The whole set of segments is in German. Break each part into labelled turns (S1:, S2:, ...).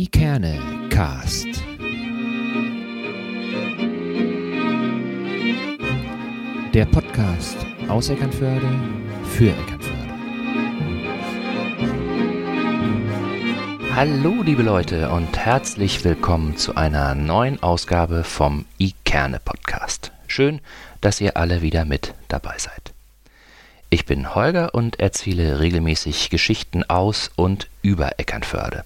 S1: Ikerne Cast. Der Podcast aus Eckernförde für Eckernförde.
S2: Hallo liebe Leute und herzlich willkommen zu einer neuen Ausgabe vom Ikerne Podcast. Schön, dass ihr alle wieder mit dabei seid. Ich bin Holger und erzähle regelmäßig Geschichten aus und über Eckernförde.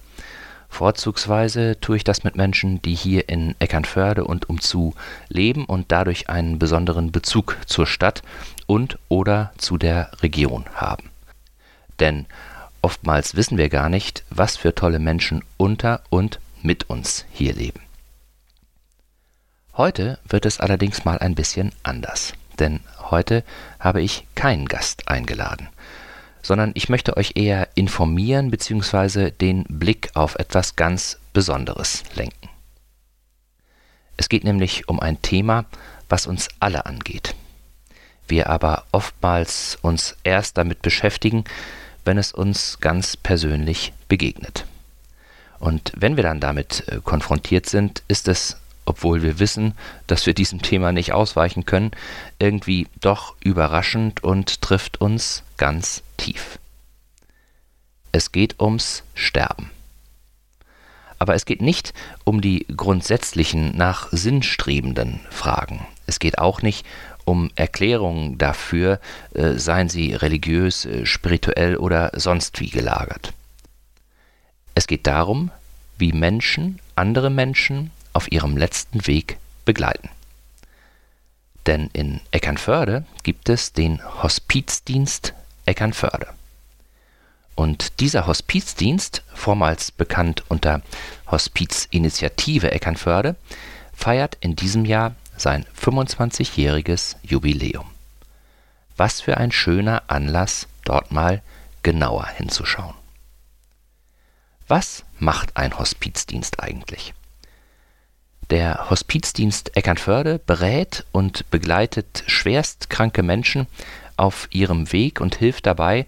S2: Vorzugsweise tue ich das mit Menschen, die hier in Eckernförde und umzu leben und dadurch einen besonderen Bezug zur Stadt und oder zu der Region haben. Denn oftmals wissen wir gar nicht, was für tolle Menschen unter und mit uns hier leben. Heute wird es allerdings mal ein bisschen anders, denn heute habe ich keinen Gast eingeladen sondern ich möchte euch eher informieren bzw. den Blick auf etwas ganz Besonderes lenken. Es geht nämlich um ein Thema, was uns alle angeht. Wir aber oftmals uns erst damit beschäftigen, wenn es uns ganz persönlich begegnet. Und wenn wir dann damit äh, konfrontiert sind, ist es, obwohl wir wissen, dass wir diesem Thema nicht ausweichen können, irgendwie doch überraschend und trifft uns ganz. Es geht ums Sterben. Aber es geht nicht um die grundsätzlichen nach Sinn strebenden Fragen. Es geht auch nicht um Erklärungen dafür, äh, seien sie religiös, äh, spirituell oder sonst wie gelagert. Es geht darum, wie Menschen andere Menschen auf ihrem letzten Weg begleiten. Denn in Eckernförde gibt es den Hospizdienst Eckernförde. Und dieser Hospizdienst, vormals bekannt unter Hospizinitiative Eckernförde, feiert in diesem Jahr sein 25-jähriges Jubiläum. Was für ein schöner Anlass, dort mal genauer hinzuschauen. Was macht ein Hospizdienst eigentlich? Der Hospizdienst Eckernförde berät und begleitet schwerstkranke Menschen auf ihrem Weg und hilft dabei,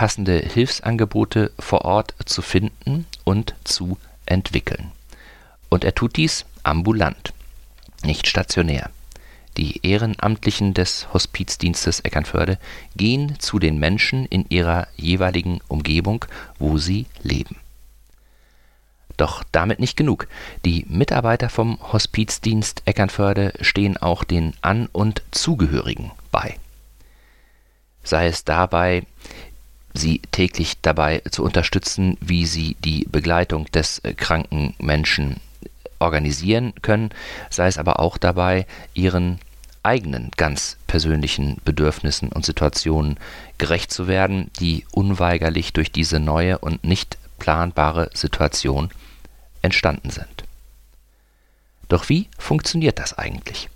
S2: passende Hilfsangebote vor Ort zu finden und zu entwickeln. Und er tut dies ambulant, nicht stationär. Die Ehrenamtlichen des Hospizdienstes Eckernförde gehen zu den Menschen in ihrer jeweiligen Umgebung, wo sie leben. Doch damit nicht genug. Die Mitarbeiter vom Hospizdienst Eckernförde stehen auch den An- und Zugehörigen bei sei es dabei, sie täglich dabei zu unterstützen, wie sie die Begleitung des äh, kranken Menschen organisieren können, sei es aber auch dabei, ihren eigenen ganz persönlichen Bedürfnissen und Situationen gerecht zu werden, die unweigerlich durch diese neue und nicht planbare Situation entstanden sind. Doch wie funktioniert das eigentlich?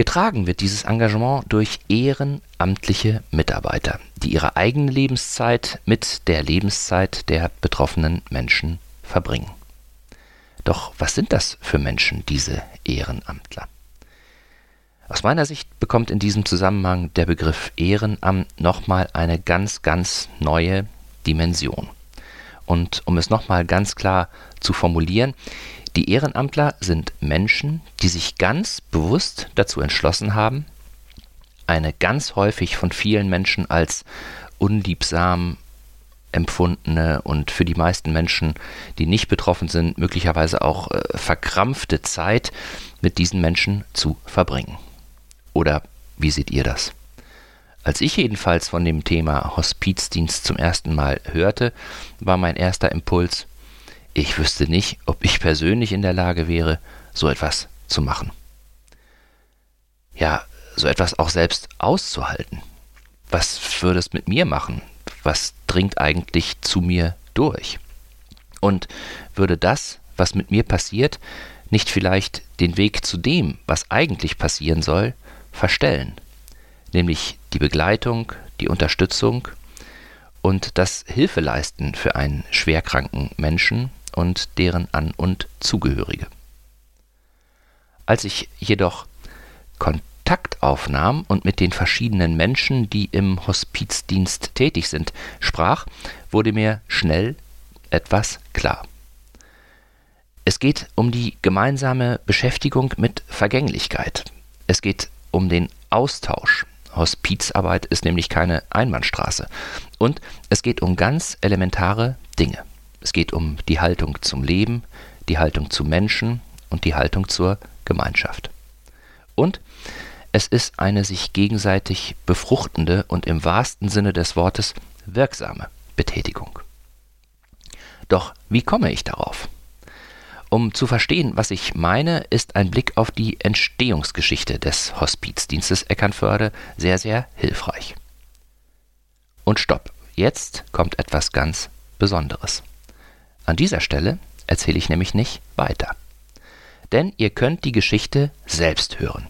S2: Getragen wird dieses Engagement durch ehrenamtliche Mitarbeiter, die ihre eigene Lebenszeit mit der Lebenszeit der betroffenen Menschen verbringen. Doch was sind das für Menschen, diese Ehrenamtler? Aus meiner Sicht bekommt in diesem Zusammenhang der Begriff Ehrenamt nochmal eine ganz, ganz neue Dimension. Und um es nochmal ganz klar zu formulieren, die Ehrenamtler sind Menschen, die sich ganz bewusst dazu entschlossen haben, eine ganz häufig von vielen Menschen als unliebsam empfundene und für die meisten Menschen, die nicht betroffen sind, möglicherweise auch äh, verkrampfte Zeit mit diesen Menschen zu verbringen. Oder wie seht ihr das? Als ich jedenfalls von dem Thema Hospizdienst zum ersten Mal hörte, war mein erster Impuls, ich wüsste nicht, ob ich persönlich in der Lage wäre, so etwas zu machen. Ja, so etwas auch selbst auszuhalten. Was würde es mit mir machen? Was dringt eigentlich zu mir durch? Und würde das, was mit mir passiert, nicht vielleicht den Weg zu dem, was eigentlich passieren soll, verstellen? Nämlich die Begleitung, die Unterstützung und das Hilfeleisten für einen schwerkranken Menschen und deren An- und Zugehörige. Als ich jedoch Kontakt aufnahm und mit den verschiedenen Menschen, die im Hospizdienst tätig sind, sprach, wurde mir schnell etwas klar. Es geht um die gemeinsame Beschäftigung mit Vergänglichkeit. Es geht um den Austausch. Hospizarbeit ist nämlich keine Einbahnstraße. Und es geht um ganz elementare Dinge. Es geht um die Haltung zum Leben, die Haltung zu Menschen und die Haltung zur Gemeinschaft. Und es ist eine sich gegenseitig befruchtende und im wahrsten Sinne des Wortes wirksame Betätigung. Doch wie komme ich darauf? Um zu verstehen, was ich meine, ist ein Blick auf die Entstehungsgeschichte des Hospizdienstes Eckernförde sehr, sehr hilfreich. Und stopp, jetzt kommt etwas ganz Besonderes. An dieser Stelle erzähle ich nämlich nicht weiter. Denn ihr könnt die Geschichte selbst hören.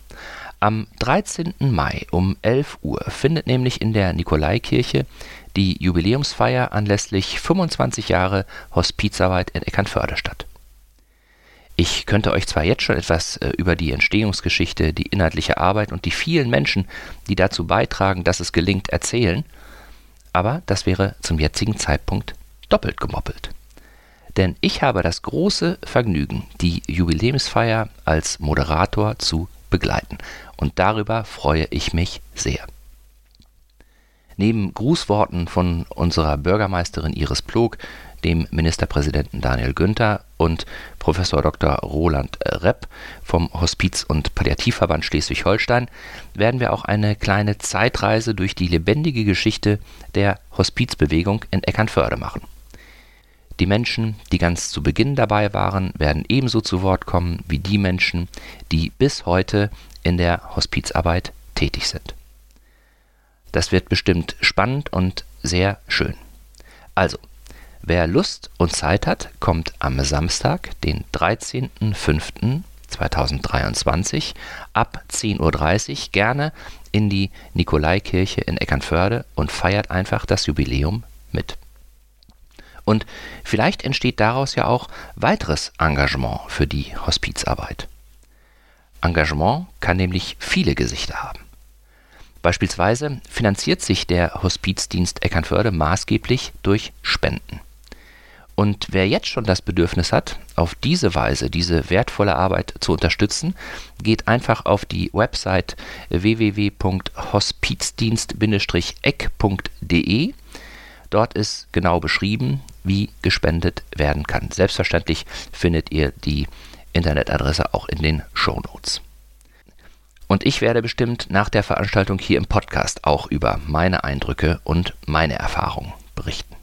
S2: Am 13. Mai um 11 Uhr findet nämlich in der Nikolaikirche die Jubiläumsfeier anlässlich 25 Jahre Hospizarbeit in Eckernförde statt. Ich könnte euch zwar jetzt schon etwas äh, über die Entstehungsgeschichte, die inhaltliche Arbeit und die vielen Menschen, die dazu beitragen, dass es gelingt, erzählen, aber das wäre zum jetzigen Zeitpunkt doppelt gemoppelt. Denn ich habe das große Vergnügen, die Jubiläumsfeier als Moderator zu begleiten. Und darüber freue ich mich sehr. Neben Grußworten von unserer Bürgermeisterin Iris Plog, dem Ministerpräsidenten Daniel Günther und Professor Dr. Roland Repp vom Hospiz- und Palliativverband Schleswig-Holstein werden wir auch eine kleine Zeitreise durch die lebendige Geschichte der Hospizbewegung in Eckernförde machen. Die Menschen, die ganz zu Beginn dabei waren, werden ebenso zu Wort kommen wie die Menschen, die bis heute in der Hospizarbeit tätig sind. Das wird bestimmt spannend und sehr schön. Also, wer Lust und Zeit hat, kommt am Samstag, den 13.05.2023 ab 10.30 Uhr gerne in die Nikolaikirche in Eckernförde und feiert einfach das Jubiläum mit. Und vielleicht entsteht daraus ja auch weiteres Engagement für die Hospizarbeit. Engagement kann nämlich viele Gesichter haben. Beispielsweise finanziert sich der Hospizdienst Eckernförde maßgeblich durch Spenden. Und wer jetzt schon das Bedürfnis hat, auf diese Weise diese wertvolle Arbeit zu unterstützen, geht einfach auf die Website www.hospizdienst-eck.de. Dort ist genau beschrieben, wie gespendet werden kann. Selbstverständlich findet ihr die Internetadresse auch in den Show Notes. Und ich werde bestimmt nach der Veranstaltung hier im Podcast auch über meine Eindrücke und meine Erfahrungen berichten.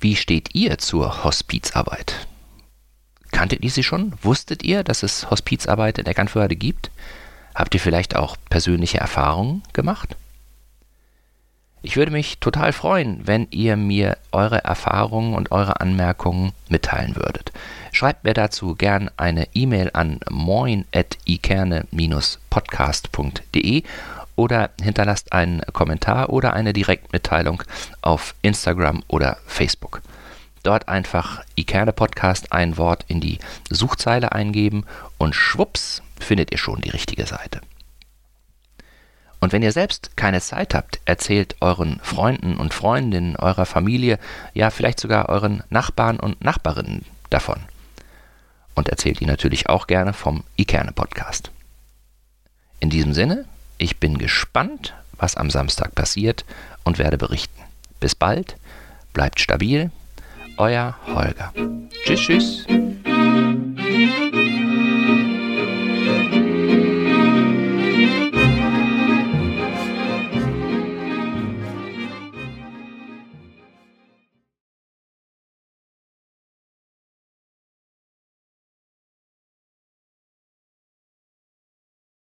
S2: Wie steht ihr zur Hospizarbeit? Kanntet ihr sie schon? Wusstet ihr, dass es Hospizarbeit in Eckernförde gibt? Habt ihr vielleicht auch persönliche Erfahrungen gemacht? Ich würde mich total freuen, wenn ihr mir eure Erfahrungen und eure Anmerkungen mitteilen würdet. Schreibt mir dazu gern eine E-Mail an moin.ikerne-podcast.de oder hinterlasst einen Kommentar oder eine Direktmitteilung auf Instagram oder Facebook. Dort einfach Ikerne Podcast ein Wort in die Suchzeile eingeben und schwupps findet ihr schon die richtige Seite. Und wenn ihr selbst keine Zeit habt, erzählt euren Freunden und Freundinnen, eurer Familie, ja vielleicht sogar euren Nachbarn und Nachbarinnen davon. Und erzählt ihnen natürlich auch gerne vom Ikerne Podcast. In diesem Sinne, ich bin gespannt, was am Samstag passiert und werde berichten. Bis bald, bleibt stabil, euer Holger. Tschüss, tschüss.